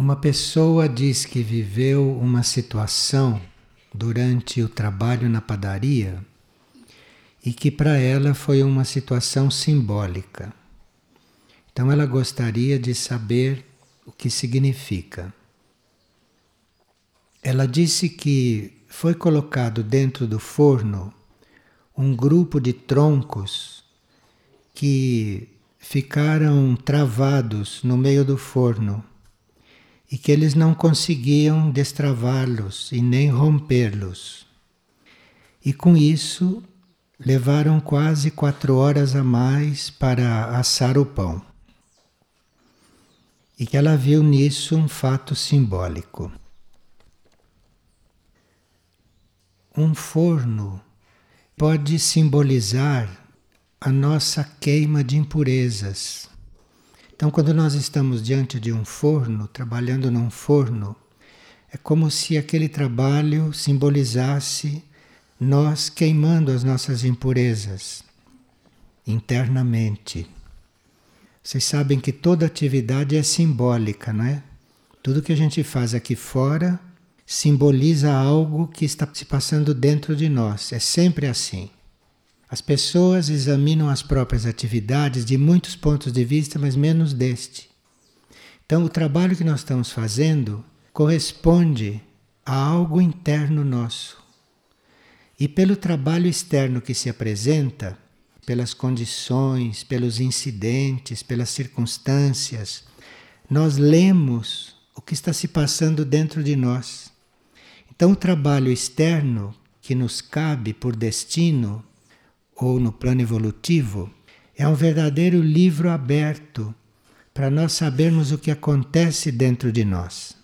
Uma pessoa diz que viveu uma situação durante o trabalho na padaria e que para ela foi uma situação simbólica. Então ela gostaria de saber o que significa. Ela disse que foi colocado dentro do forno um grupo de troncos que ficaram travados no meio do forno e que eles não conseguiam destravá-los e nem rompê-los. E com isso levaram quase quatro horas a mais para assar o pão. E que ela viu nisso um fato simbólico. Um forno pode simbolizar a nossa queima de impurezas. Então, quando nós estamos diante de um forno, trabalhando num forno, é como se aquele trabalho simbolizasse nós queimando as nossas impurezas internamente. Vocês sabem que toda atividade é simbólica, não é? Tudo que a gente faz aqui fora simboliza algo que está se passando dentro de nós. É sempre assim. As pessoas examinam as próprias atividades de muitos pontos de vista, mas menos deste. Então, o trabalho que nós estamos fazendo corresponde a algo interno nosso. E pelo trabalho externo que se apresenta, pelas condições, pelos incidentes, pelas circunstâncias, nós lemos o que está se passando dentro de nós. Então, o trabalho externo que nos cabe por destino ou no plano evolutivo é um verdadeiro livro aberto para nós sabermos o que acontece dentro de nós.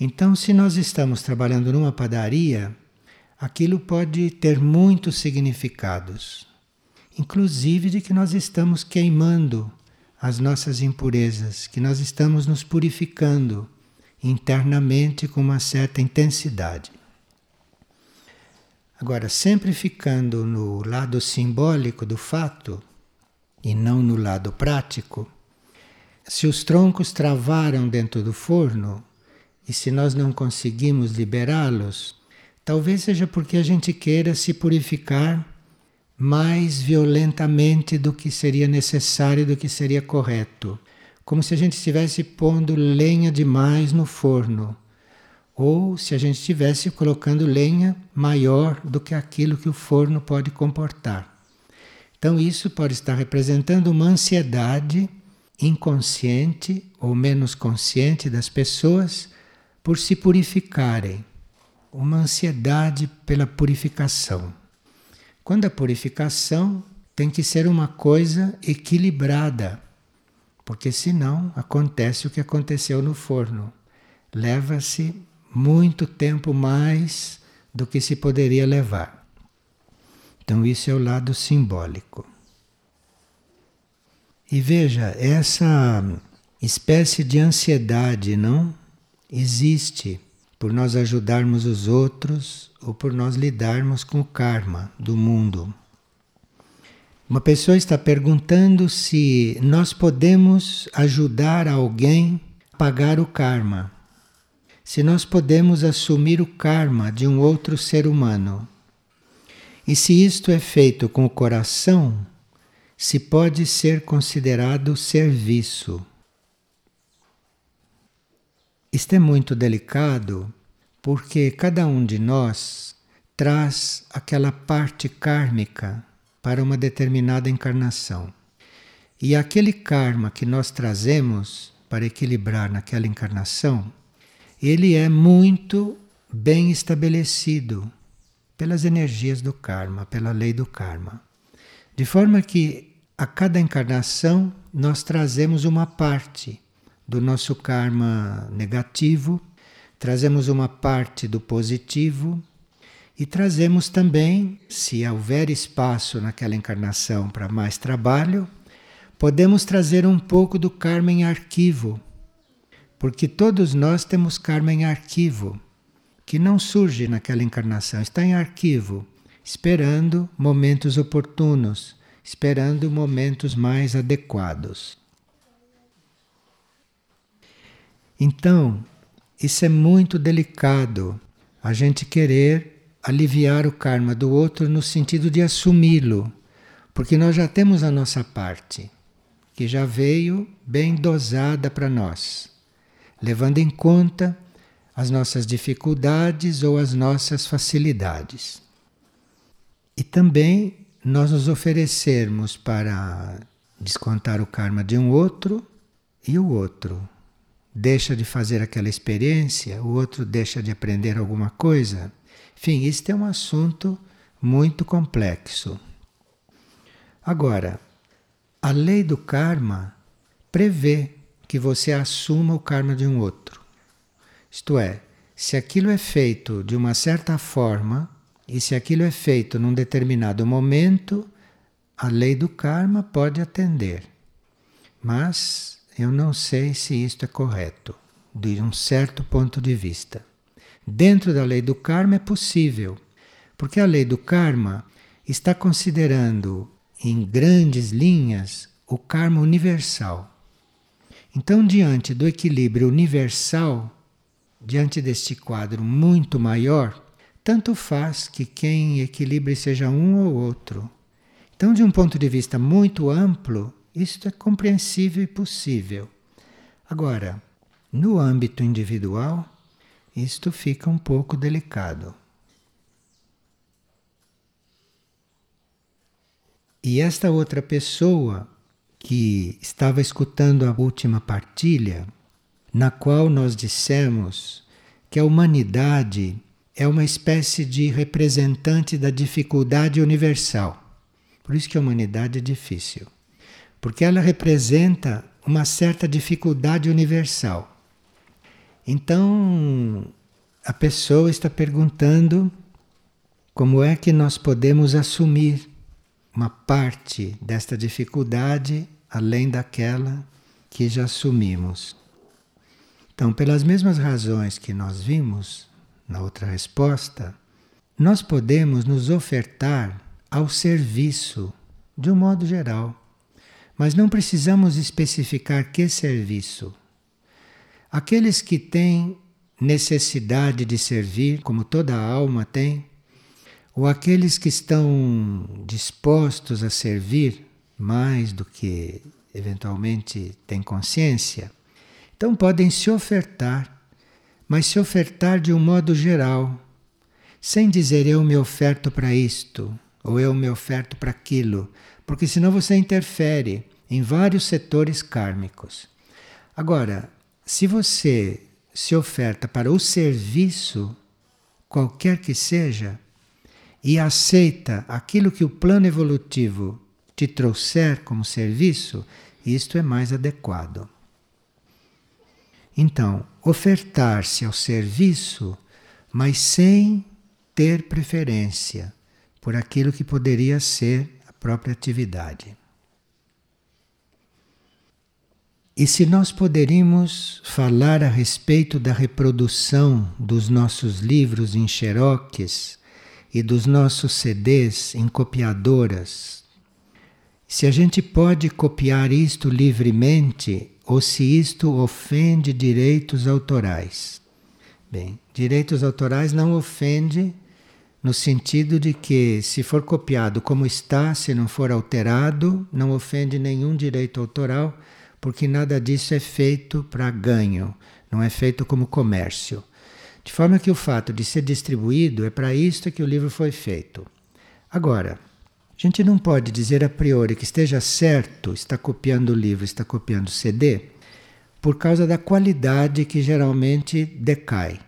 Então, se nós estamos trabalhando numa padaria, aquilo pode ter muitos significados, inclusive de que nós estamos queimando as nossas impurezas, que nós estamos nos purificando internamente com uma certa intensidade. Agora, sempre ficando no lado simbólico do fato e não no lado prático, se os troncos travaram dentro do forno e se nós não conseguimos liberá-los, talvez seja porque a gente queira se purificar mais violentamente do que seria necessário, do que seria correto. Como se a gente estivesse pondo lenha demais no forno, ou se a gente estivesse colocando lenha maior do que aquilo que o forno pode comportar. Então, isso pode estar representando uma ansiedade inconsciente ou menos consciente das pessoas por se purificarem, uma ansiedade pela purificação. Quando a purificação tem que ser uma coisa equilibrada porque senão acontece o que aconteceu no forno. Leva-se muito tempo mais do que se poderia levar. Então, isso é o lado simbólico. E veja, essa espécie de ansiedade não existe por nós ajudarmos os outros ou por nós lidarmos com o karma do mundo. Uma pessoa está perguntando se nós podemos ajudar alguém a pagar o karma. Se nós podemos assumir o karma de um outro ser humano. E se isto é feito com o coração, se pode ser considerado serviço. Isto é muito delicado porque cada um de nós traz aquela parte kármica para uma determinada encarnação. E aquele karma que nós trazemos para equilibrar naquela encarnação, ele é muito bem estabelecido pelas energias do karma, pela lei do karma. De forma que a cada encarnação nós trazemos uma parte do nosso karma negativo, trazemos uma parte do positivo e trazemos também, se houver espaço naquela encarnação para mais trabalho, podemos trazer um pouco do karma em arquivo, porque todos nós temos karma em arquivo, que não surge naquela encarnação, está em arquivo, esperando momentos oportunos, esperando momentos mais adequados. Então, isso é muito delicado, a gente querer aliviar o karma do outro no sentido de assumi-lo, porque nós já temos a nossa parte, que já veio bem dosada para nós, levando em conta as nossas dificuldades ou as nossas facilidades. E também nós nos oferecermos para descontar o karma de um outro e o outro deixa de fazer aquela experiência, o outro deixa de aprender alguma coisa. Enfim, isto é um assunto muito complexo. Agora, a lei do karma prevê que você assuma o karma de um outro. Isto é, se aquilo é feito de uma certa forma e se aquilo é feito num determinado momento, a lei do karma pode atender. Mas eu não sei se isto é correto, de um certo ponto de vista. Dentro da lei do karma é possível, porque a lei do karma está considerando em grandes linhas o karma universal. Então, diante do equilíbrio universal, diante deste quadro muito maior, tanto faz que quem equilibre seja um ou outro. Então, de um ponto de vista muito amplo, isto é compreensível e possível. Agora, no âmbito individual, isto fica um pouco delicado. E esta outra pessoa que estava escutando a última partilha, na qual nós dissemos que a humanidade é uma espécie de representante da dificuldade universal. Por isso que a humanidade é difícil. Porque ela representa uma certa dificuldade universal. Então, a pessoa está perguntando como é que nós podemos assumir uma parte desta dificuldade além daquela que já assumimos. Então, pelas mesmas razões que nós vimos na outra resposta, nós podemos nos ofertar ao serviço de um modo geral, mas não precisamos especificar que serviço. Aqueles que têm necessidade de servir, como toda alma tem, ou aqueles que estão dispostos a servir mais do que eventualmente têm consciência, então podem se ofertar, mas se ofertar de um modo geral, sem dizer eu me oferto para isto ou eu me oferto para aquilo, porque senão você interfere em vários setores kármicos. Agora, se você se oferta para o serviço, qualquer que seja, e aceita aquilo que o plano evolutivo te trouxer como serviço, isto é mais adequado. Então, ofertar-se ao serviço, mas sem ter preferência por aquilo que poderia ser a própria atividade. E se nós poderíamos falar a respeito da reprodução dos nossos livros em xeroques e dos nossos CDs em copiadoras, se a gente pode copiar isto livremente ou se isto ofende direitos autorais. Bem, direitos autorais não ofende no sentido de que, se for copiado como está, se não for alterado, não ofende nenhum direito autoral, porque nada disso é feito para ganho, não é feito como comércio. De forma que o fato de ser distribuído é para isto que o livro foi feito. Agora, a gente não pode dizer a priori que esteja certo, está copiando o livro, está copiando o CD, por causa da qualidade que geralmente decai.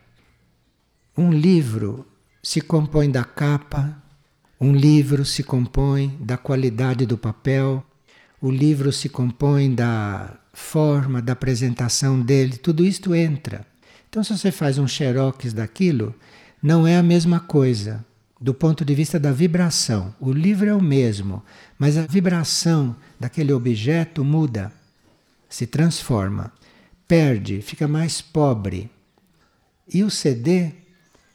Um livro se compõe da capa, um livro se compõe da qualidade do papel, o livro se compõe da forma, da apresentação dele, tudo isto entra. Então, se você faz um xerox daquilo, não é a mesma coisa do ponto de vista da vibração. O livro é o mesmo, mas a vibração daquele objeto muda, se transforma, perde, fica mais pobre. E o CD,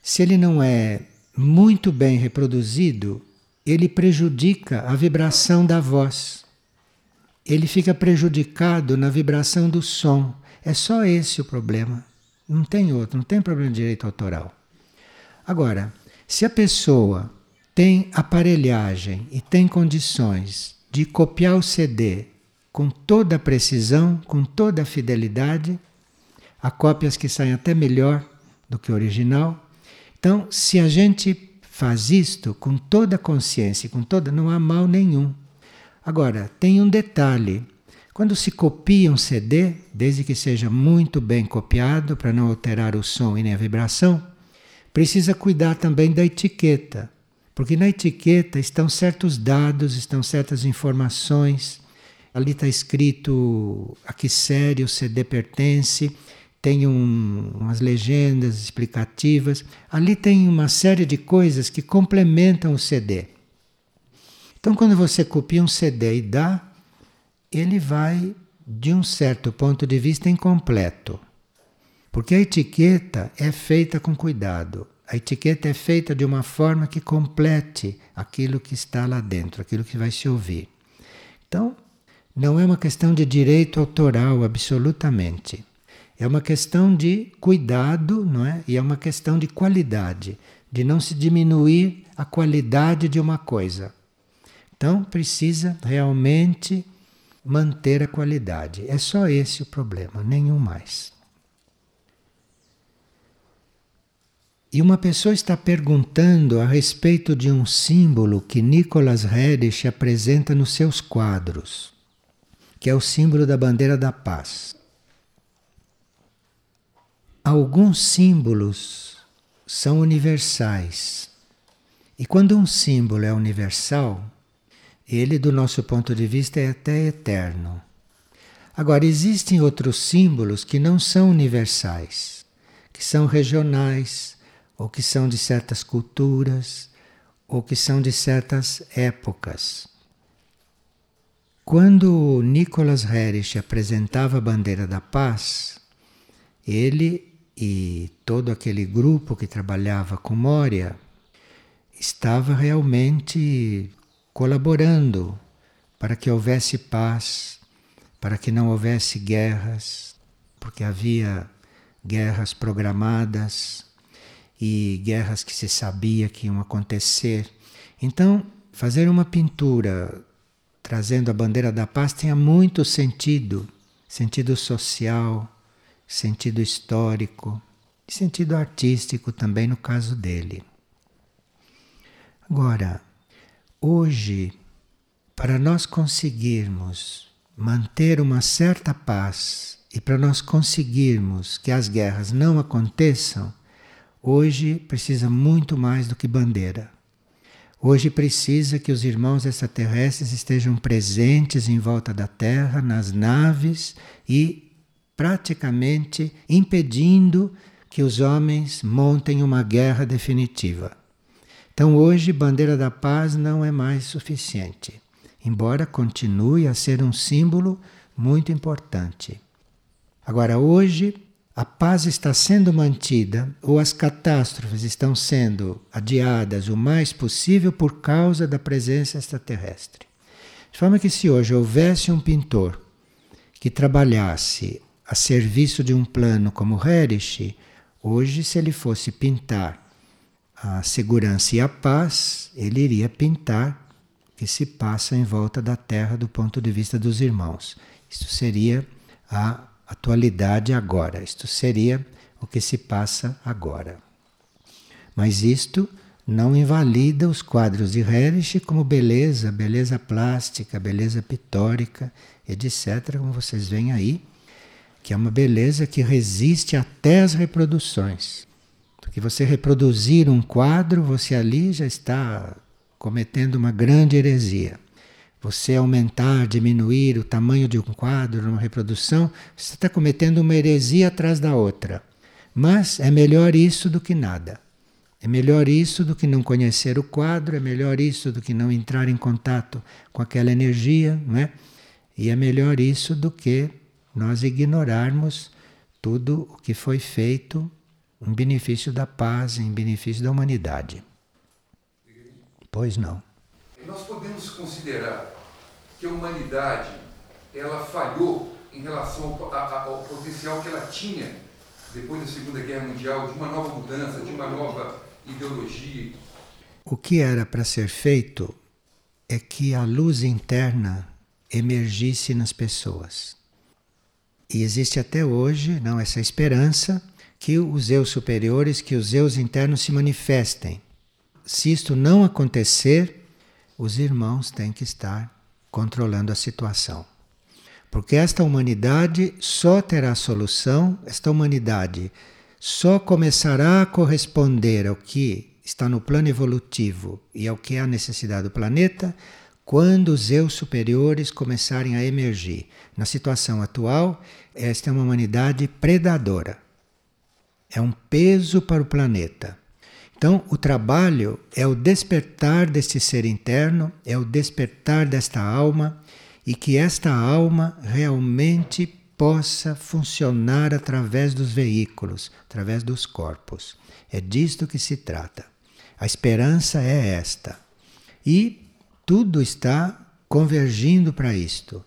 se ele não é muito bem reproduzido, ele prejudica a vibração da voz. ele fica prejudicado na vibração do som. É só esse o problema. Não tem outro, não tem problema de direito autoral. Agora, se a pessoa tem aparelhagem e tem condições de copiar o CD com toda a precisão, com toda a fidelidade, há cópias que saem até melhor do que o original. Então, se a gente faz isto com toda a consciência, com toda, não há mal nenhum. Agora, tem um detalhe. Quando se copia um CD, desde que seja muito bem copiado para não alterar o som e nem a vibração, precisa cuidar também da etiqueta, porque na etiqueta estão certos dados, estão certas informações. Ali está escrito a que série o CD pertence, tem um, umas legendas explicativas. Ali tem uma série de coisas que complementam o CD. Então, quando você copia um CD e dá, ele vai, de um certo ponto de vista, incompleto. Porque a etiqueta é feita com cuidado. A etiqueta é feita de uma forma que complete aquilo que está lá dentro, aquilo que vai se ouvir. Então, não é uma questão de direito autoral, absolutamente. É uma questão de cuidado, não é? E é uma questão de qualidade, de não se diminuir a qualidade de uma coisa. Então, precisa realmente manter a qualidade. É só esse o problema, nenhum mais. E uma pessoa está perguntando a respeito de um símbolo que Nicholas Reddish apresenta nos seus quadros, que é o símbolo da bandeira da paz. Alguns símbolos são universais. E quando um símbolo é universal, ele, do nosso ponto de vista, é até eterno. Agora, existem outros símbolos que não são universais, que são regionais, ou que são de certas culturas, ou que são de certas épocas. Quando Nicholas Harris apresentava a bandeira da paz, ele e todo aquele grupo que trabalhava com Moria estava realmente colaborando para que houvesse paz, para que não houvesse guerras, porque havia guerras programadas e guerras que se sabia que iam acontecer. Então, fazer uma pintura trazendo a bandeira da paz tinha muito sentido, sentido social, sentido histórico e sentido artístico também no caso dele. Agora, Hoje, para nós conseguirmos manter uma certa paz e para nós conseguirmos que as guerras não aconteçam, hoje precisa muito mais do que bandeira. Hoje precisa que os irmãos extraterrestres estejam presentes em volta da Terra, nas naves e praticamente impedindo que os homens montem uma guerra definitiva. Então hoje, bandeira da paz não é mais suficiente, embora continue a ser um símbolo muito importante. Agora, hoje, a paz está sendo mantida ou as catástrofes estão sendo adiadas o mais possível por causa da presença extraterrestre. De forma que, se hoje houvesse um pintor que trabalhasse a serviço de um plano como Herrich, hoje, se ele fosse pintar a segurança e a paz, ele iria pintar o que se passa em volta da Terra do ponto de vista dos irmãos. Isto seria a atualidade agora, isto seria o que se passa agora. Mas isto não invalida os quadros de Herrich como beleza, beleza plástica, beleza pitórica, etc., como vocês veem aí, que é uma beleza que resiste até as reproduções. Porque você reproduzir um quadro, você ali já está cometendo uma grande heresia. Você aumentar, diminuir o tamanho de um quadro numa reprodução, você está cometendo uma heresia atrás da outra. Mas é melhor isso do que nada. É melhor isso do que não conhecer o quadro, é melhor isso do que não entrar em contato com aquela energia, não é? E é melhor isso do que nós ignorarmos tudo o que foi feito em benefício da paz, em benefício da humanidade. Pois não. Nós podemos considerar que a humanidade ela falhou em relação ao, ao potencial que ela tinha depois da Segunda Guerra Mundial de uma nova mudança, de uma nova ideologia. O que era para ser feito é que a luz interna emergisse nas pessoas. E existe até hoje, não essa esperança que os eu superiores, que os eus internos se manifestem. Se isto não acontecer, os irmãos têm que estar controlando a situação. Porque esta humanidade só terá solução, esta humanidade só começará a corresponder ao que está no plano evolutivo e ao que é a necessidade do planeta quando os eu superiores começarem a emergir. Na situação atual, esta é uma humanidade predadora. É um peso para o planeta. Então, o trabalho é o despertar deste ser interno, é o despertar desta alma e que esta alma realmente possa funcionar através dos veículos, através dos corpos. É disto que se trata. A esperança é esta. E tudo está convergindo para isto.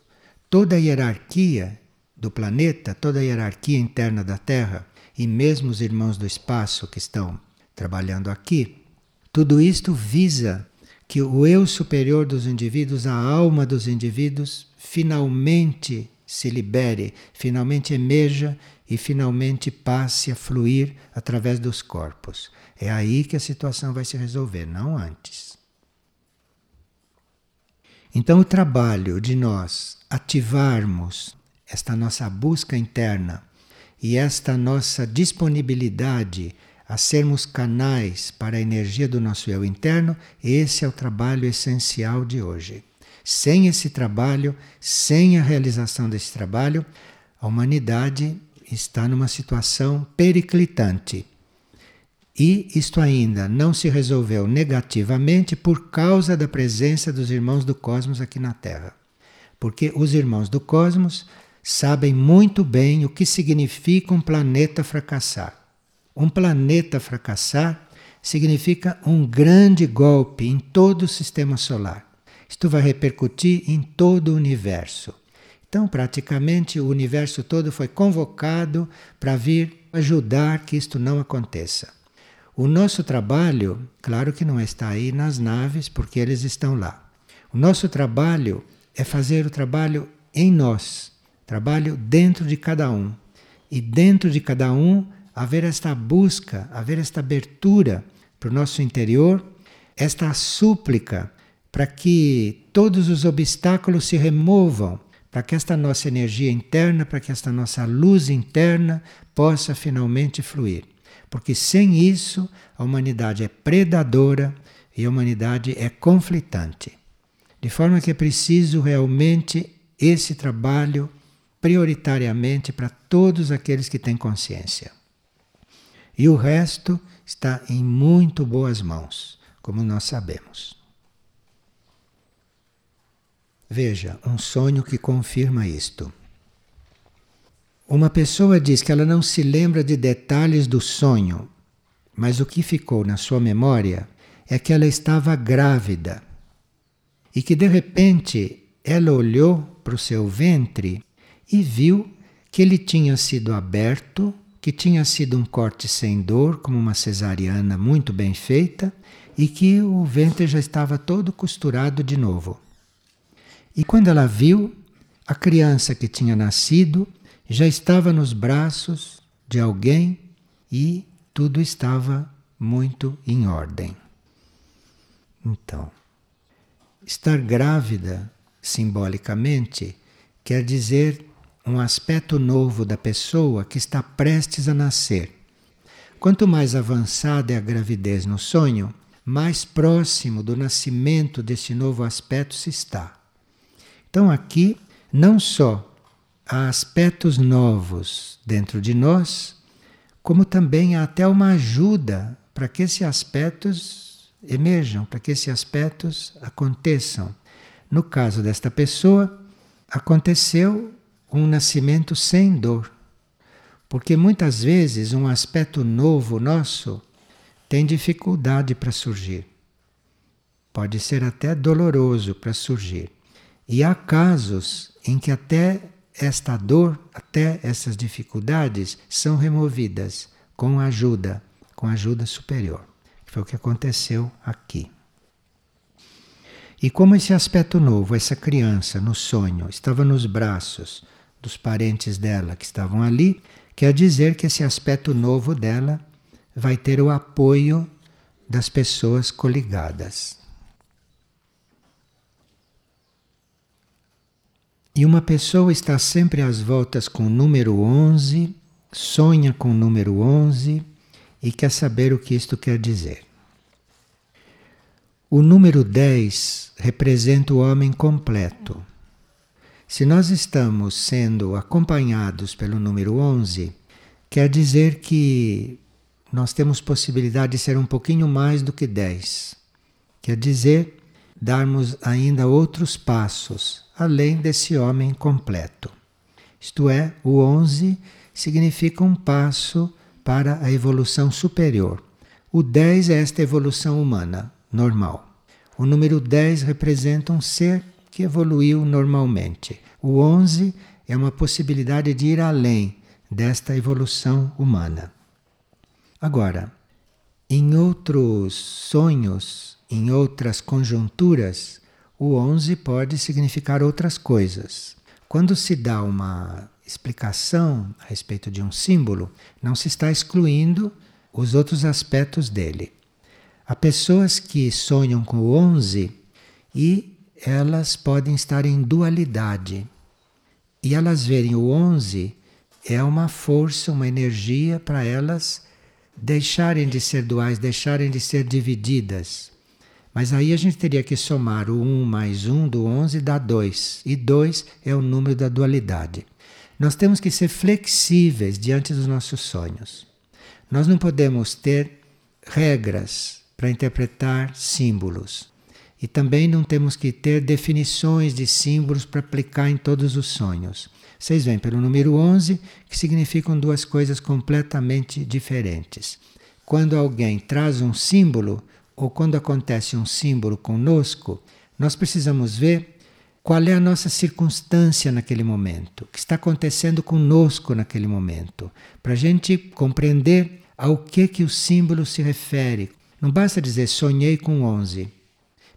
Toda a hierarquia do planeta, toda a hierarquia interna da Terra, e mesmo os irmãos do espaço que estão trabalhando aqui, tudo isto visa que o eu superior dos indivíduos, a alma dos indivíduos, finalmente se libere, finalmente emerja e finalmente passe a fluir através dos corpos. É aí que a situação vai se resolver, não antes. Então, o trabalho de nós ativarmos esta nossa busca interna e esta nossa disponibilidade a sermos canais para a energia do nosso eu interno, esse é o trabalho essencial de hoje. Sem esse trabalho, sem a realização desse trabalho, a humanidade está numa situação periclitante. E isto ainda não se resolveu negativamente por causa da presença dos irmãos do cosmos aqui na Terra. Porque os irmãos do cosmos sabem muito bem o que significa um planeta fracassar. Um planeta fracassar significa um grande golpe em todo o sistema solar. Isto vai repercutir em todo o universo. Então, praticamente, o universo todo foi convocado para vir ajudar que isto não aconteça. O nosso trabalho, claro que não está aí nas naves, porque eles estão lá. O nosso trabalho é fazer o trabalho em nós, trabalho dentro de cada um. E dentro de cada um haver esta busca, haver esta abertura para o nosso interior, esta súplica para que todos os obstáculos se removam, para que esta nossa energia interna, para que esta nossa luz interna possa finalmente fluir. Porque sem isso, a humanidade é predadora e a humanidade é conflitante. De forma que é preciso realmente esse trabalho prioritariamente para todos aqueles que têm consciência. E o resto está em muito boas mãos, como nós sabemos. Veja, um sonho que confirma isto. Uma pessoa diz que ela não se lembra de detalhes do sonho, mas o que ficou na sua memória é que ela estava grávida e que de repente ela olhou para o seu ventre e viu que ele tinha sido aberto, que tinha sido um corte sem dor, como uma cesariana muito bem feita, e que o ventre já estava todo costurado de novo. E quando ela viu, a criança que tinha nascido já estava nos braços de alguém e tudo estava muito em ordem. Então, estar grávida, simbolicamente, quer dizer um aspecto novo da pessoa que está prestes a nascer. Quanto mais avançada é a gravidez no sonho, mais próximo do nascimento desse novo aspecto se está. Então, aqui, não só há aspectos novos dentro de nós, como também há até uma ajuda para que esses aspectos emerjam, para que esses aspectos aconteçam. No caso desta pessoa, aconteceu um nascimento sem dor. Porque muitas vezes um aspecto novo nosso tem dificuldade para surgir. Pode ser até doloroso para surgir. E há casos em que até esta dor, até essas dificuldades são removidas com ajuda, com ajuda superior. Foi o que aconteceu aqui. E como esse aspecto novo, essa criança no sonho, estava nos braços dos parentes dela que estavam ali, quer dizer que esse aspecto novo dela vai ter o apoio das pessoas coligadas. E uma pessoa está sempre às voltas com o número 11, sonha com o número 11 e quer saber o que isto quer dizer. O número 10 representa o homem completo. Se nós estamos sendo acompanhados pelo número 11, quer dizer que nós temos possibilidade de ser um pouquinho mais do que 10. Quer dizer, darmos ainda outros passos além desse homem completo. Isto é, o 11 significa um passo para a evolução superior. O 10 é esta evolução humana, normal. O número 10 representa um ser que evoluiu normalmente. O 11 é uma possibilidade de ir além desta evolução humana. Agora, em outros sonhos, em outras conjunturas, o 11 pode significar outras coisas. Quando se dá uma explicação a respeito de um símbolo, não se está excluindo os outros aspectos dele. Há pessoas que sonham com o 11 e elas podem estar em dualidade. E elas verem o 11 é uma força, uma energia para elas deixarem de ser duais, deixarem de ser divididas. Mas aí a gente teria que somar o 1 mais 1 do 11 dá 2. E 2 é o número da dualidade. Nós temos que ser flexíveis diante dos nossos sonhos. Nós não podemos ter regras para interpretar símbolos. E também não temos que ter definições de símbolos para aplicar em todos os sonhos. Vocês veem pelo número 11 que significam duas coisas completamente diferentes. Quando alguém traz um símbolo, ou quando acontece um símbolo conosco, nós precisamos ver qual é a nossa circunstância naquele momento, o que está acontecendo conosco naquele momento, para a gente compreender ao que que o símbolo se refere. Não basta dizer sonhei com 11.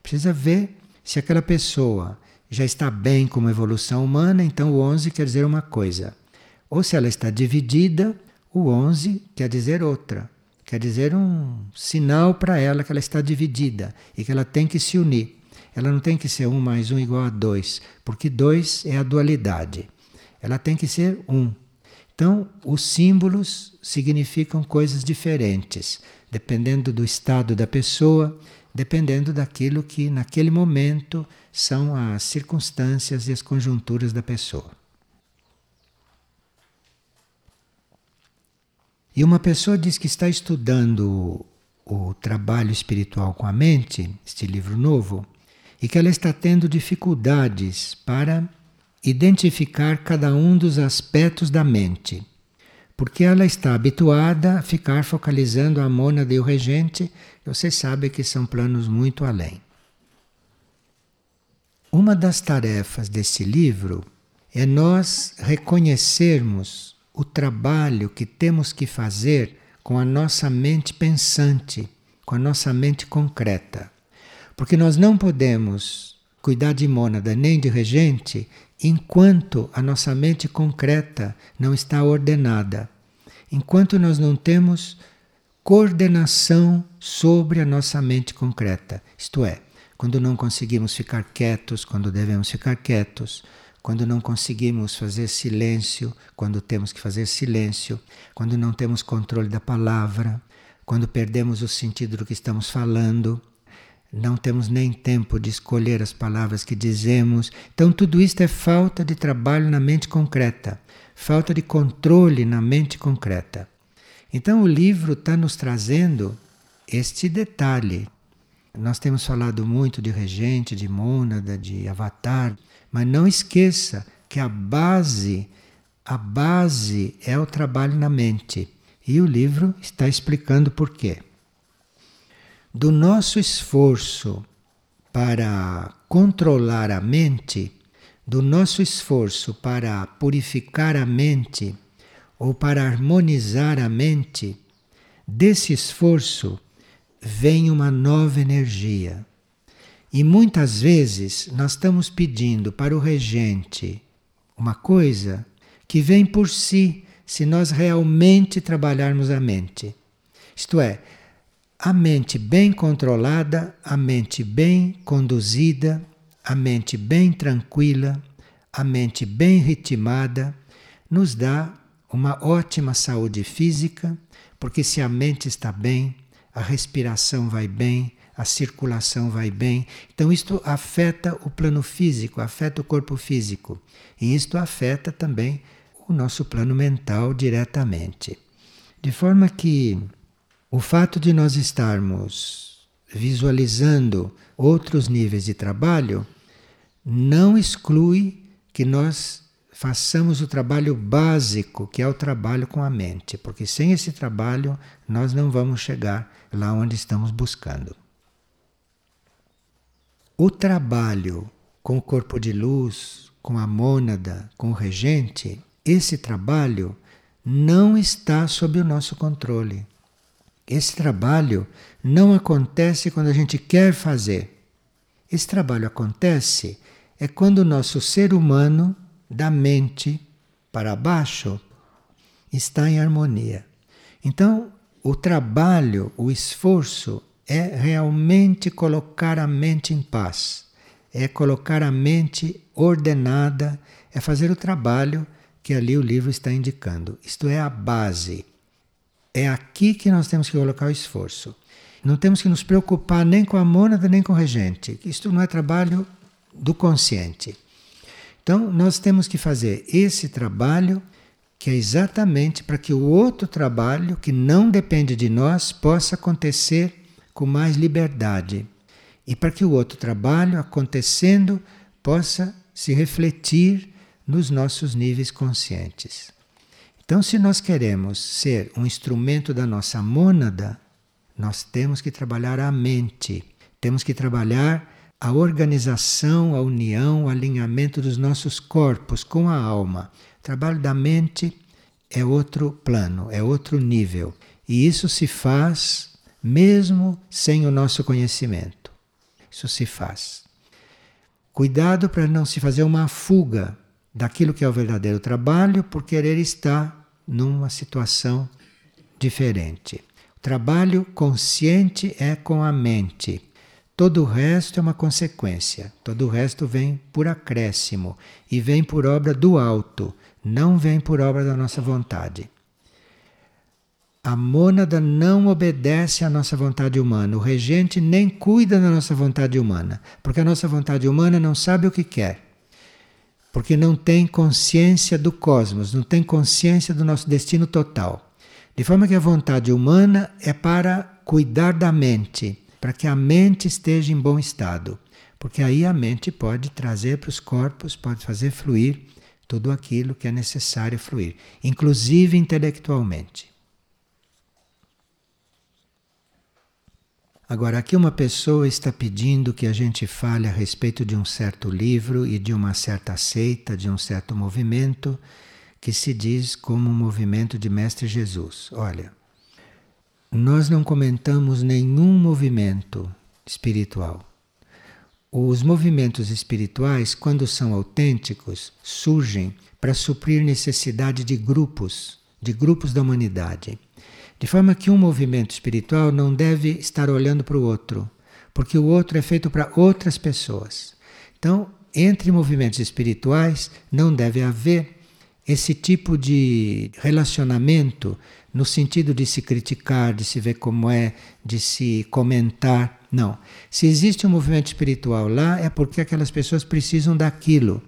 Precisa ver se aquela pessoa já está bem como evolução humana, então o 11 quer dizer uma coisa. Ou se ela está dividida, o 11 quer dizer outra. Quer dizer um sinal para ela que ela está dividida e que ela tem que se unir. Ela não tem que ser um mais um igual a dois, porque dois é a dualidade. Ela tem que ser um. Então, os símbolos significam coisas diferentes, dependendo do estado da pessoa, dependendo daquilo que naquele momento são as circunstâncias e as conjunturas da pessoa. E uma pessoa diz que está estudando o, trabalho espiritual com a mente, este livro novo, e que ela está tendo dificuldades para identificar cada um dos aspectos da mente. Porque ela está habituada a ficar focalizando a mônada e o regente, você sabe que são planos muito além. Uma das tarefas desse livro é nós reconhecermos o trabalho que temos que fazer com a nossa mente pensante, com a nossa mente concreta. Porque nós não podemos cuidar de mônada nem de regente enquanto a nossa mente concreta não está ordenada, enquanto nós não temos coordenação sobre a nossa mente concreta. Isto é, quando não conseguimos ficar quietos quando devemos ficar quietos, quando não conseguimos fazer silêncio, quando temos que fazer silêncio, quando não temos controle da palavra, quando perdemos o sentido do que estamos falando, não temos nem tempo de escolher as palavras que dizemos. Então, tudo isto é falta de trabalho na mente concreta, falta de controle na mente concreta. Então, o livro está nos trazendo este detalhe. Nós temos falado muito de regente, de mônada, de avatar. Mas não esqueça que a base, a base é o trabalho na mente. E o livro está explicando por quê. Do nosso esforço para controlar a mente, do nosso esforço para purificar a mente ou para harmonizar a mente, desse esforço vem uma nova energia. E muitas vezes nós estamos pedindo para o regente uma coisa que vem por si se nós realmente trabalharmos a mente. Isto é, a mente bem controlada, a mente bem conduzida, a mente bem tranquila, a mente bem ritmada, nos dá uma ótima saúde física, porque se a mente está bem, a respiração vai bem, a circulação vai bem. Então, isto afeta o plano físico, afeta o corpo físico. E isto afeta também o nosso plano mental diretamente. De forma que o fato de nós estarmos visualizando outros níveis de trabalho não exclui que nós façamos o trabalho básico, que é o trabalho com a mente, porque sem esse trabalho nós não vamos chegar lá onde estamos buscando. O trabalho com o corpo de luz, com a mônada, com o regente, esse trabalho não está sob o nosso controle. Esse trabalho não acontece quando a gente quer fazer. Esse trabalho acontece é quando o nosso ser humano, da mente para baixo, está em harmonia. Então, o trabalho, o esforço é realmente colocar a mente em paz, é colocar a mente ordenada, é fazer o trabalho que ali o livro está indicando. Isto é a base. É aqui que nós temos que colocar o esforço. Não temos que nos preocupar nem com a mônada nem com o regente. Isto não é trabalho do consciente. Então, nós temos que fazer esse trabalho que é exatamente para que o outro trabalho, que não depende de nós, possa acontecer com mais liberdade. E para que o outro trabalho, acontecendo, possa se refletir nos nossos níveis conscientes. Então, se nós queremos ser um instrumento da nossa mônada, nós temos que trabalhar a mente, temos que trabalhar a organização, a união, o alinhamento dos nossos corpos com a alma. O trabalho da mente é outro plano, é outro nível. E isso se faz mesmo sem o nosso conhecimento. Isso se faz. Cuidado para não se fazer uma fuga daquilo que é o verdadeiro trabalho por querer estar numa situação diferente. O trabalho consciente é com a mente. Todo o resto é uma consequência. Todo o resto vem por acréscimo e vem por obra do alto, não vem por obra da nossa vontade. A mônada não obedece à nossa vontade humana. O regente nem cuida da nossa vontade humana, porque a nossa vontade humana não sabe o que quer porque não tem consciência do cosmos, não tem consciência do nosso destino total. De forma que a vontade humana é para cuidar da mente, para que a mente esteja em bom estado. Porque aí a mente pode trazer para os corpos, pode fazer fluir tudo aquilo que é necessário fluir, inclusive intelectualmente. Agora, aqui uma pessoa está pedindo que a gente fale a respeito de um certo livro e de uma certa seita, de um certo movimento que se diz como um movimento de Mestre Jesus. Olha, nós não comentamos nenhum movimento espiritual. Os movimentos espirituais, quando são autênticos, surgem para suprir necessidade de grupos, de grupos da humanidade. De forma que um movimento espiritual não deve estar olhando para o outro, porque o outro é feito para outras pessoas. Então, entre movimentos espirituais não deve haver esse tipo de relacionamento no sentido de se criticar, de se ver como é, de se comentar. Não. Se existe um movimento espiritual lá, é porque aquelas pessoas precisam daquilo.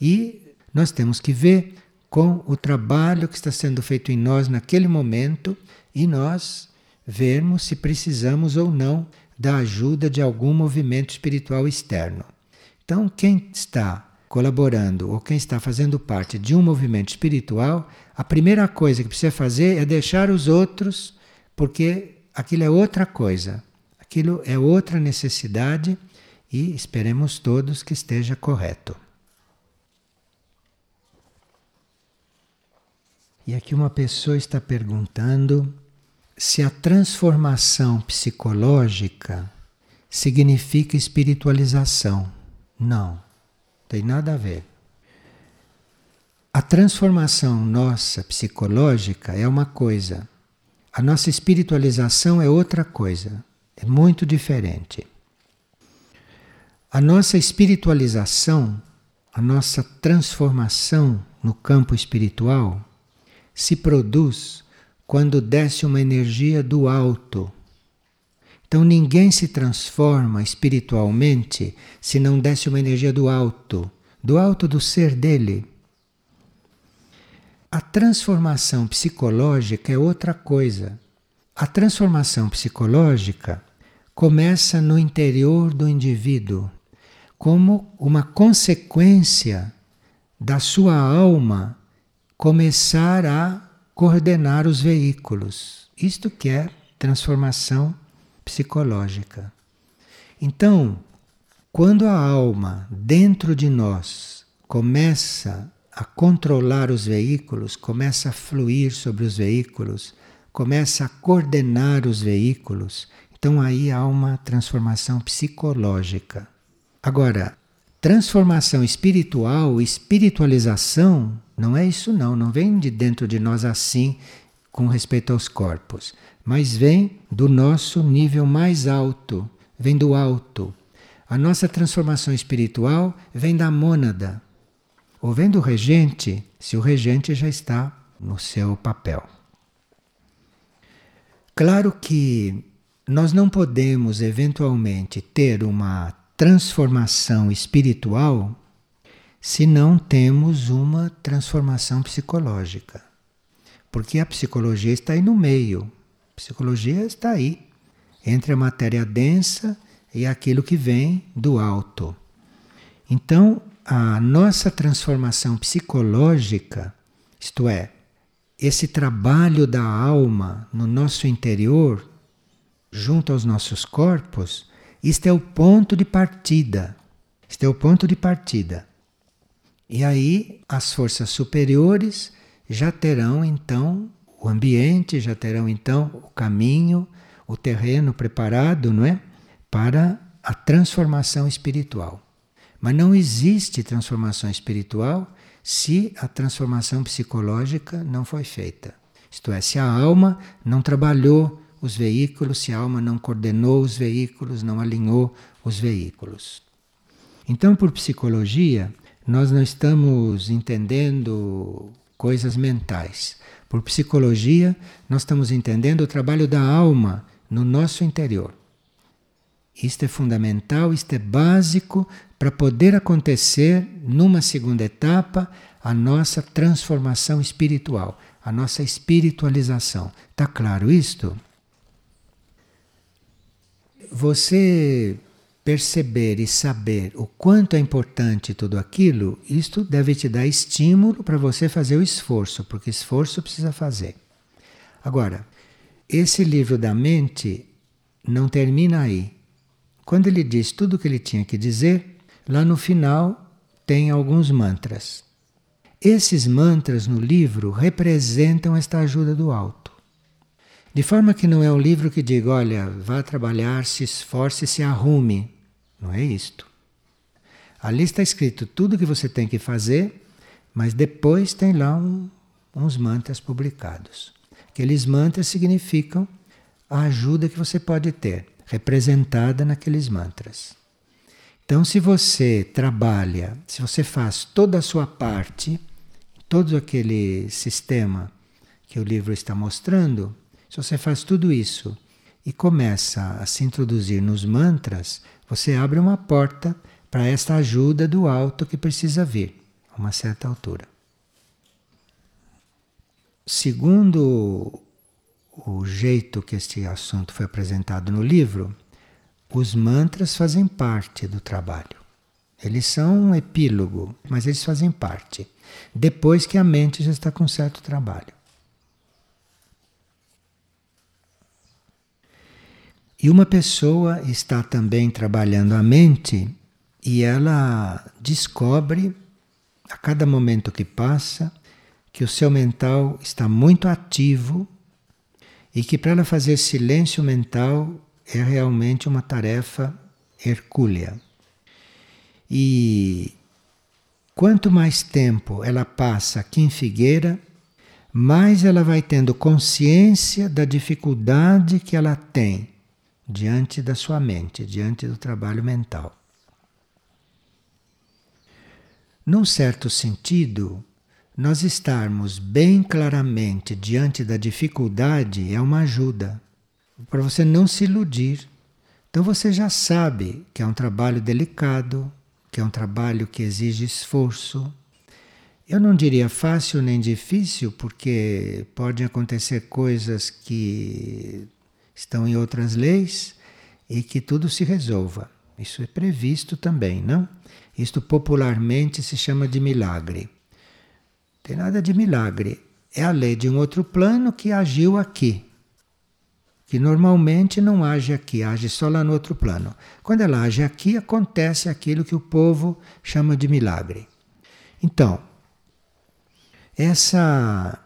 E nós temos que ver com o trabalho que está sendo feito em nós naquele momento e nós vermos se precisamos ou não da ajuda de algum movimento espiritual externo. Então, quem está colaborando ou quem está fazendo parte de um movimento espiritual, a primeira coisa que precisa fazer é deixar os outros, porque aquilo é outra coisa, aquilo é outra necessidade e esperemos todos que esteja correto. E aqui uma pessoa está perguntando se a transformação psicológica significa espiritualização. Não, tem nada a ver. A transformação nossa psicológica é uma coisa, a nossa espiritualização é outra coisa, é muito diferente. A nossa espiritualização, a nossa transformação no campo espiritual se produz quando desce uma energia do alto. Então ninguém se transforma espiritualmente se não desce uma energia do alto, do alto do ser dele. A transformação psicológica é outra coisa. A transformação psicológica começa no interior do indivíduo como uma consequência da sua alma começar a coordenar os veículos. Isto que é transformação psicológica. Então, quando a alma dentro de nós começa a controlar os veículos, começa a fluir sobre os veículos, começa a coordenar os veículos, então aí há uma transformação psicológica. Agora, transformação espiritual, espiritualização, não é isso não, não vem de dentro de nós assim com respeito aos corpos, mas vem do nosso nível mais alto, vem do alto. A nossa transformação espiritual vem da mônada, ou vem do regente, se o regente já está no seu papel. Claro que nós não podemos eventualmente ter uma transformação espiritual se não temos uma transformação psicológica. Porque a psicologia está aí no meio. A psicologia está aí, entre a matéria densa e aquilo que vem do alto. Então, a nossa transformação psicológica, isto é, esse trabalho da alma no nosso interior, junto aos nossos corpos, isto é o ponto de partida. Este é o ponto de partida. E aí as forças superiores já terão então o ambiente, já terão então o caminho, o terreno preparado, não é? Para a transformação espiritual. Mas não existe transformação espiritual se a transformação psicológica não foi feita. Isto é, se a alma não trabalhou os veículos, se a alma não coordenou os veículos, não alinhou os veículos. Então, por psicologia, nós não estamos entendendo coisas mentais. Por psicologia, nós estamos entendendo o trabalho da alma no nosso interior. Isto é fundamental, isto é básico para poder acontecer numa segunda etapa a nossa transformação espiritual, a nossa espiritualização. Está claro isto? Você perceber e saber o quanto é importante tudo aquilo, isto deve te dar estímulo para você fazer o esforço, porque esforço precisa fazer. Agora, esse livro da mente não termina aí. Quando ele diz tudo o que ele tinha que dizer, lá no final tem alguns mantras. Esses mantras no livro representam esta ajuda do alto. De forma que não é um livro que diga, olha, vá trabalhar, se esforce, se arrume. Não é isto. Ali está escrito tudo o que você tem que fazer, mas depois tem lá um, uns mantras publicados. Aqueles mantras significam a ajuda que você pode ter, representada naqueles mantras. Então, se você trabalha, se você faz toda a sua parte, todo aquele sistema que o livro está mostrando, se você faz tudo isso e começa a se introduzir nos mantras, você abre uma porta para esta ajuda do alto que precisa vir a uma certa altura. Segundo o jeito que este assunto foi apresentado no livro, os mantras fazem parte do trabalho. Eles são um epílogo, mas eles fazem parte. Depois que a mente já está com certo trabalho. E uma pessoa está também trabalhando a mente e ela descobre, a cada momento que passa, que o seu mental está muito ativo e que para ela fazer silêncio mental é realmente uma tarefa hercúlea. E quanto mais tempo ela passa aqui em Figueira, mais ela vai tendo consciência da dificuldade que ela tem diante da sua mente, diante do trabalho mental. Num certo sentido, nós estarmos bem claramente diante da dificuldade é uma ajuda para você não se iludir. Então você já sabe que é um trabalho delicado, que é um trabalho que exige esforço. Eu não diria fácil nem difícil, porque podem acontecer coisas que estão em outras leis e que tudo se resolva. Isso é previsto também, não? Isto popularmente se chama de milagre. Tem nada de milagre. É a lei de um outro plano que agiu aqui. Que normalmente não age aqui, age só lá no outro plano. Quando ela age aqui, acontece aquilo que o povo chama de milagre. Então, essa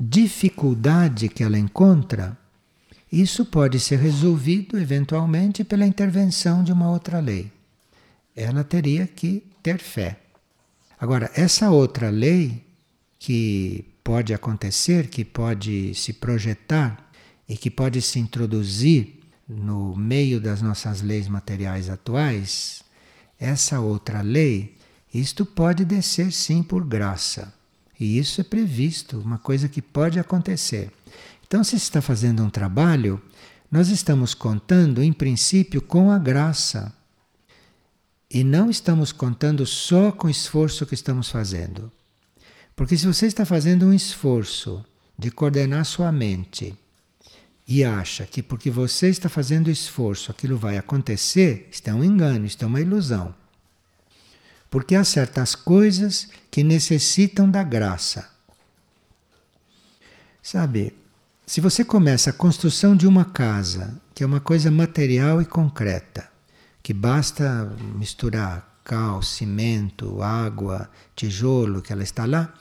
dificuldade que ela encontra, isso pode ser resolvido eventualmente pela intervenção de uma outra lei ela teria que ter fé. Agora, essa outra lei que pode acontecer, que pode se projetar e que pode se introduzir no meio das nossas leis materiais atuais, essa outra lei, isto pode descer sim por graça. E isso é previsto, uma coisa que pode acontecer. Então, se está fazendo um trabalho, nós estamos contando, em princípio, com a graça e não estamos contando só com o esforço que estamos fazendo. Porque se você está fazendo um esforço de coordenar sua mente e acha que porque você está fazendo esforço aquilo vai acontecer, isso é um engano, isso é uma ilusão. Porque há certas coisas que necessitam da graça. Sabe, se você começa a construção de uma casa, que é uma coisa material e concreta, que basta misturar cal, cimento, água, tijolo, que ela está lá.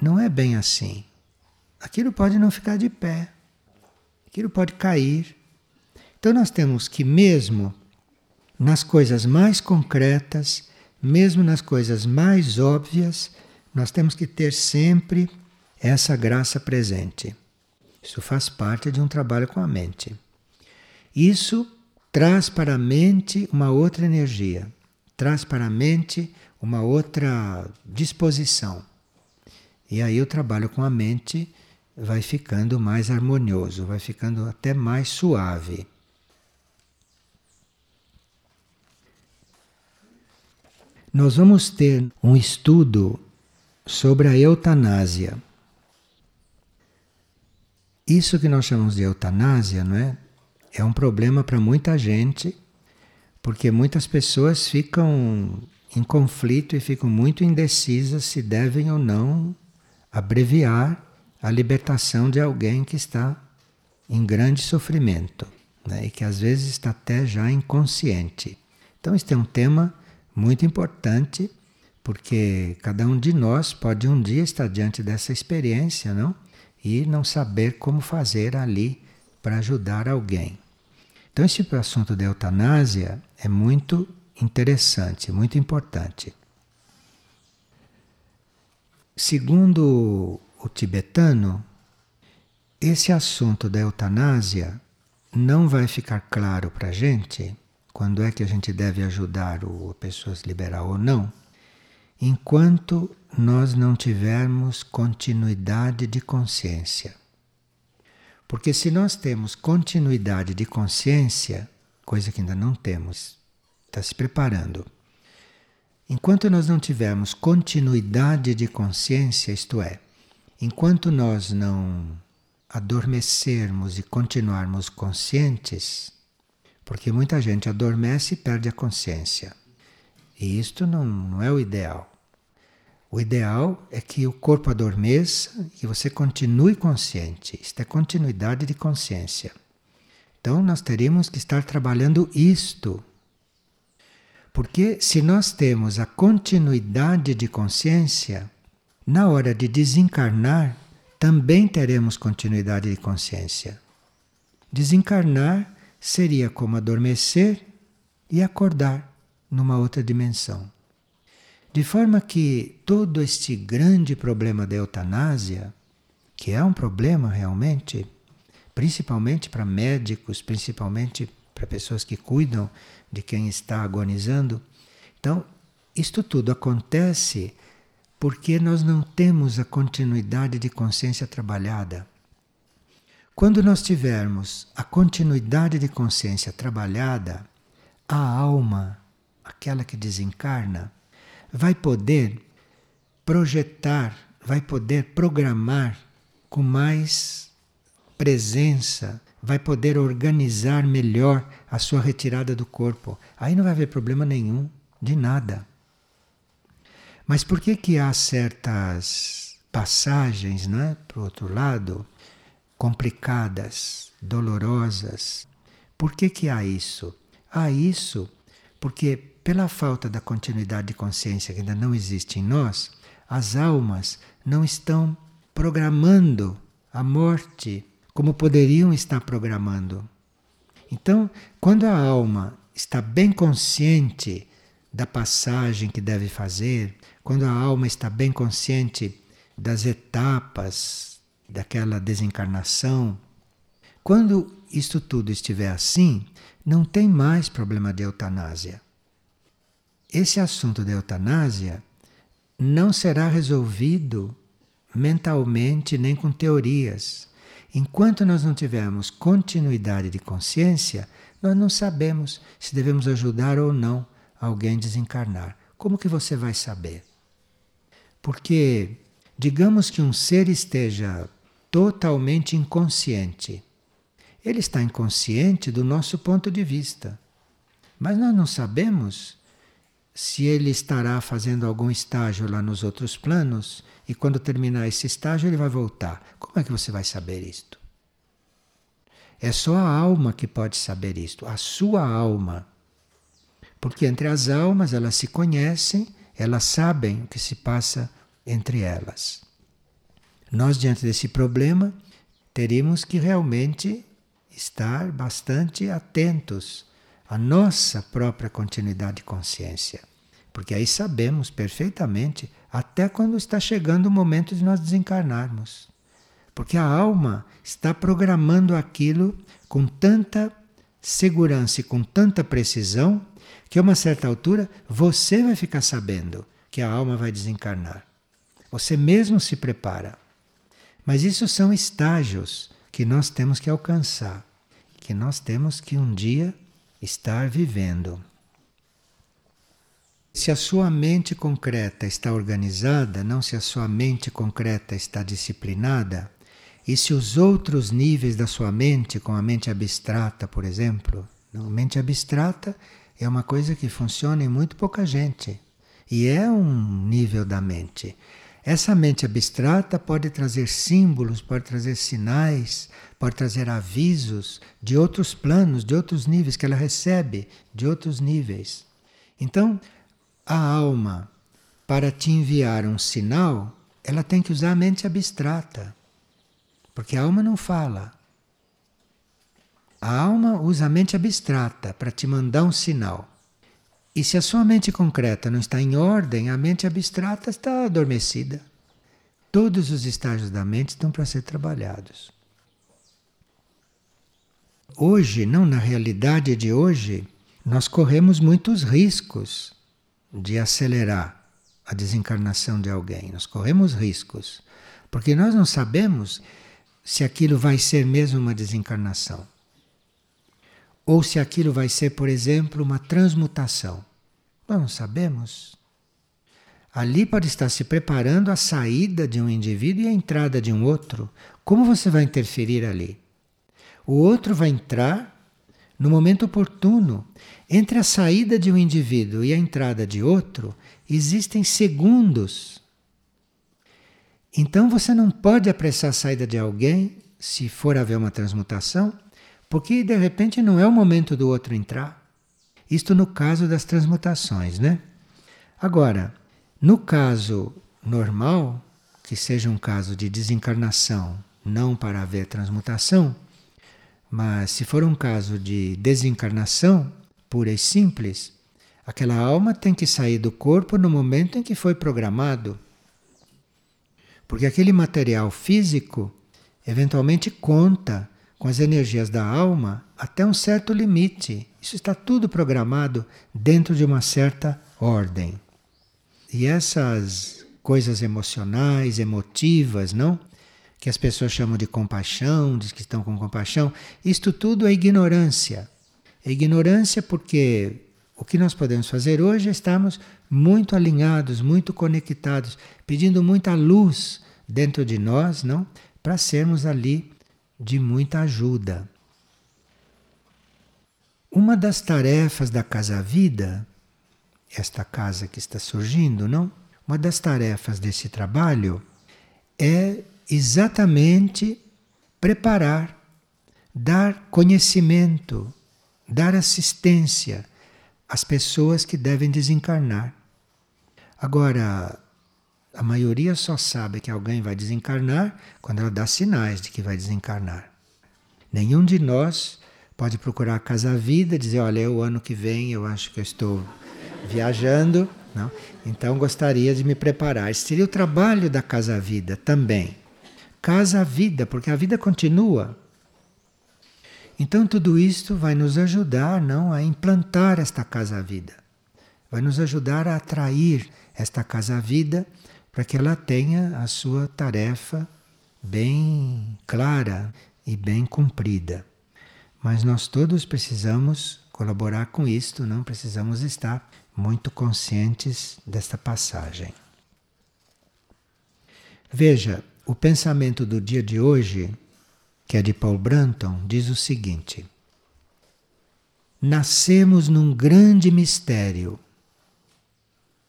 Não é bem assim. Aquilo pode não ficar de pé, aquilo pode cair. Então nós temos que, mesmo nas coisas mais concretas, mesmo nas coisas mais óbvias, nós temos que ter sempre essa graça presente. Isso faz parte de um trabalho com a mente. Isso traz para a mente uma outra energia, traz para a mente uma outra disposição. E aí o trabalho com a mente vai ficando mais harmonioso, vai ficando até mais suave. Nós vamos ter um estudo sobre a eutanásia. Isso que nós chamamos de eutanásia, não é? é um problema para muita gente, porque muitas pessoas ficam em conflito e ficam muito indecisas se devem ou não abreviar a libertação de alguém que está em grande sofrimento né, e que às vezes está até já inconsciente. Então, este é um tema muito importante, porque cada um de nós pode um dia estar diante dessa experiência, não? E não saber como fazer ali para ajudar alguém. Então, esse assunto da eutanásia é muito interessante, muito importante. Segundo o tibetano, esse assunto da eutanásia não vai ficar claro para a gente quando é que a gente deve ajudar o, a pessoa a se liberar ou não, enquanto nós não tivermos continuidade de consciência. Porque se nós temos continuidade de consciência, coisa que ainda não temos, está se preparando. Enquanto nós não tivermos continuidade de consciência, isto é, enquanto nós não adormecermos e continuarmos conscientes, porque muita gente adormece e perde a consciência. E isto não, não é o ideal. O ideal é que o corpo adormeça e você continue consciente. Isto é continuidade de consciência. Então nós teríamos que estar trabalhando isto. Porque se nós temos a continuidade de consciência, na hora de desencarnar, também teremos continuidade de consciência. Desencarnar seria como adormecer e acordar numa outra dimensão. De forma que todo este grande problema da eutanásia, que é um problema realmente, principalmente para médicos, principalmente para pessoas que cuidam de quem está agonizando. Então, isto tudo acontece porque nós não temos a continuidade de consciência trabalhada. Quando nós tivermos a continuidade de consciência trabalhada, a alma, aquela que desencarna, vai poder projetar, vai poder programar com mais presença, vai poder organizar melhor a sua retirada do corpo. Aí não vai haver problema nenhum de nada. Mas por que que há certas passagens, né, para o outro lado, complicadas, dolorosas? Por que que há isso? Há isso porque pela falta da continuidade de consciência que ainda não existe em nós, as almas não estão programando a morte como poderiam estar programando. Então, quando a alma está bem consciente da passagem que deve fazer, quando a alma está bem consciente das etapas daquela desencarnação, quando isto tudo estiver assim, não tem mais problema de eutanásia. Esse assunto da eutanásia não será resolvido mentalmente nem com teorias. Enquanto nós não tivermos continuidade de consciência, nós não sabemos se devemos ajudar ou não alguém desencarnar. Como que você vai saber? Porque, digamos que um ser esteja totalmente inconsciente. Ele está inconsciente do nosso ponto de vista. Mas nós não sabemos se ele estará fazendo algum estágio lá nos outros planos e quando terminar esse estágio ele vai voltar. Como é que você vai saber isto? É só a alma que pode saber isto, a sua alma. Porque entre as almas elas se conhecem, elas sabem o que se passa entre elas. Nós, diante desse problema, teríamos que realmente estar bastante atentos à nossa própria continuidade de consciência. Porque aí sabemos perfeitamente até quando está chegando o momento de nós desencarnarmos. Porque a alma está programando aquilo com tanta segurança e com tanta precisão que a uma certa altura você vai ficar sabendo que a alma vai desencarnar. Você mesmo se prepara. Mas isso são estágios que nós temos que alcançar, que nós temos que um dia estar vivendo. Se a sua mente concreta está organizada, não se a sua mente concreta está disciplinada, e se os outros níveis da sua mente, como a mente abstrata, por exemplo, a mente abstrata é uma coisa que funciona em muito pouca gente. E é um nível da mente. Essa mente abstrata pode trazer símbolos, pode trazer sinais, pode trazer avisos de outros planos, de outros níveis, que ela recebe de outros níveis. Então, a alma, para te enviar um sinal, ela tem que usar a mente abstrata. Porque a alma não fala. A alma usa a mente abstrata para te mandar um sinal. E se a sua mente concreta não está em ordem, a mente abstrata está adormecida. Todos os estágios da mente estão para ser trabalhados. Hoje, não na realidade de hoje, nós corremos muitos riscos de acelerar a desencarnação de alguém. Nós corremos riscos, porque nós não sabemos se aquilo vai ser mesmo uma desencarnação ou se aquilo vai ser, por exemplo, uma transmutação. Nós não sabemos. Ali pode estar se preparando a saída de um indivíduo e a entrada de um outro. Como você vai interferir ali? O outro vai entrar no momento oportuno. Entre a saída de um indivíduo e a entrada de outro, existem segundos. Então você não pode apressar a saída de alguém se for haver uma transmutação porque de repente não é o momento do outro entrar. Isto no caso das transmutações, né? Agora, no caso normal, que seja um caso de desencarnação, não para haver transmutação, mas se for um caso de desencarnação pura e simples, aquela alma tem que sair do corpo no momento em que foi programado. Porque aquele material físico eventualmente conta com as energias da alma até um certo limite. Isso está tudo programado dentro de uma certa ordem. E essas coisas emocionais, emotivas, não? Que as pessoas chamam de compaixão, diz que estão com compaixão, isto tudo é ignorância. É ignorância porque o que nós podemos fazer hoje é estarmos muito alinhados, muito conectados, pedindo muita luz dentro de nós, não? Para sermos ali de muita ajuda. Uma das tarefas da Casa Vida, esta casa que está surgindo, não? Uma das tarefas desse trabalho é exatamente preparar, dar conhecimento, dar assistência às pessoas que devem desencarnar. Agora, a maioria só sabe que alguém vai desencarnar quando ela dá sinais de que vai desencarnar. Nenhum de nós pode procurar a Casa Vida dizer: Olha, é o ano que vem eu acho que eu estou viajando, não? então gostaria de me preparar. Esse seria o trabalho da Casa Vida também. Casa Vida, porque a vida continua. Então tudo isto vai nos ajudar não a implantar esta Casa Vida. Vai nos ajudar a atrair esta Casa Vida para que ela tenha a sua tarefa bem clara e bem cumprida. Mas nós todos precisamos colaborar com isto, não precisamos estar muito conscientes desta passagem. Veja, o pensamento do dia de hoje, que é de Paul Branton, diz o seguinte: Nascemos num grande mistério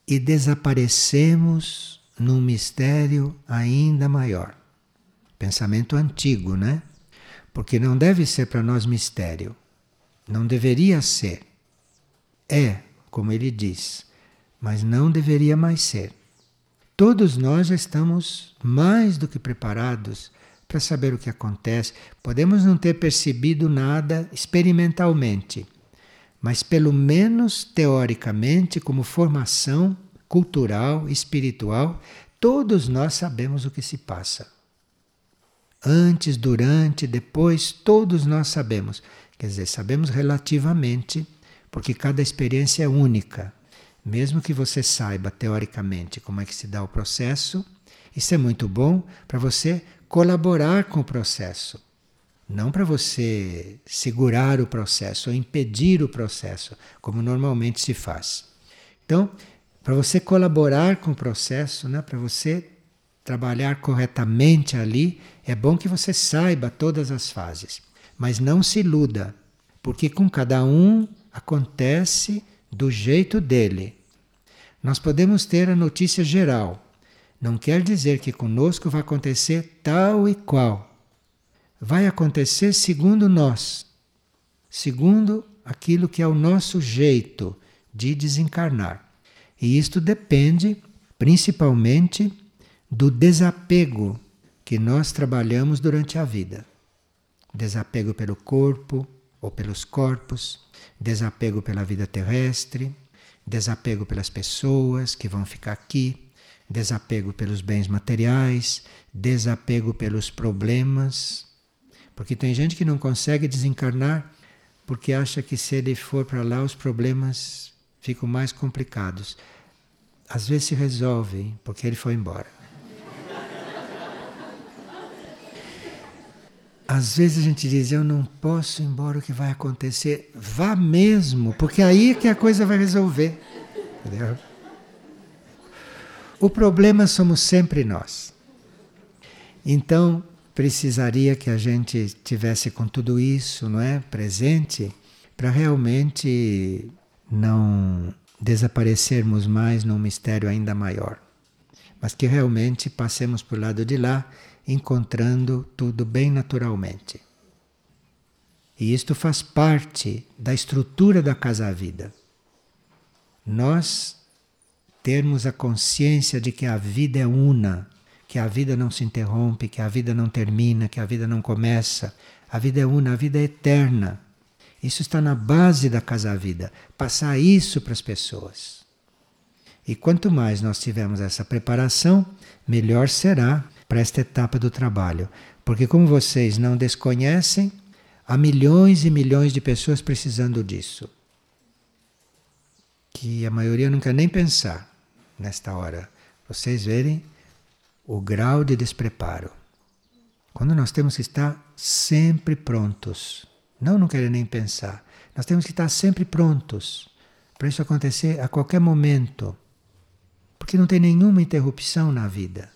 e desaparecemos num mistério ainda maior. Pensamento antigo, né? Porque não deve ser para nós mistério. Não deveria ser. É, como ele diz, mas não deveria mais ser. Todos nós já estamos mais do que preparados para saber o que acontece. Podemos não ter percebido nada experimentalmente, mas pelo menos teoricamente, como formação, cultural, espiritual, todos nós sabemos o que se passa. Antes, durante, depois, todos nós sabemos. Quer dizer, sabemos relativamente, porque cada experiência é única. Mesmo que você saiba teoricamente como é que se dá o processo, isso é muito bom para você colaborar com o processo. Não para você segurar o processo ou impedir o processo, como normalmente se faz. Então, para você colaborar com o processo, né? para você trabalhar corretamente ali, é bom que você saiba todas as fases. Mas não se iluda, porque com cada um acontece do jeito dele. Nós podemos ter a notícia geral. Não quer dizer que conosco vai acontecer tal e qual. Vai acontecer segundo nós, segundo aquilo que é o nosso jeito de desencarnar. E isto depende principalmente do desapego que nós trabalhamos durante a vida. Desapego pelo corpo ou pelos corpos, desapego pela vida terrestre, desapego pelas pessoas que vão ficar aqui, desapego pelos bens materiais, desapego pelos problemas. Porque tem gente que não consegue desencarnar porque acha que se ele for para lá os problemas ficam mais complicados. Às vezes se resolvem porque ele foi embora. Às vezes a gente diz, eu não posso ir embora, o que vai acontecer? Vá mesmo, porque aí é que a coisa vai resolver. Entendeu? O problema somos sempre nós. Então, precisaria que a gente tivesse com tudo isso, não é, presente, para realmente não desaparecermos mais num mistério ainda maior, mas que realmente passemos por lado de lá, encontrando tudo bem naturalmente. E isto faz parte da estrutura da casa-vida. Nós termos a consciência de que a vida é una, que a vida não se interrompe, que a vida não termina, que a vida não começa. A vida é una, a vida é eterna. Isso está na base da casa-vida. Passar isso para as pessoas. E quanto mais nós tivermos essa preparação, melhor será para esta etapa do trabalho. Porque, como vocês não desconhecem, há milhões e milhões de pessoas precisando disso. Que a maioria quer nem pensar nesta hora. Vocês verem o grau de despreparo. Quando nós temos que estar sempre prontos. Não, não querer nem pensar. Nós temos que estar sempre prontos para isso acontecer a qualquer momento. Porque não tem nenhuma interrupção na vida.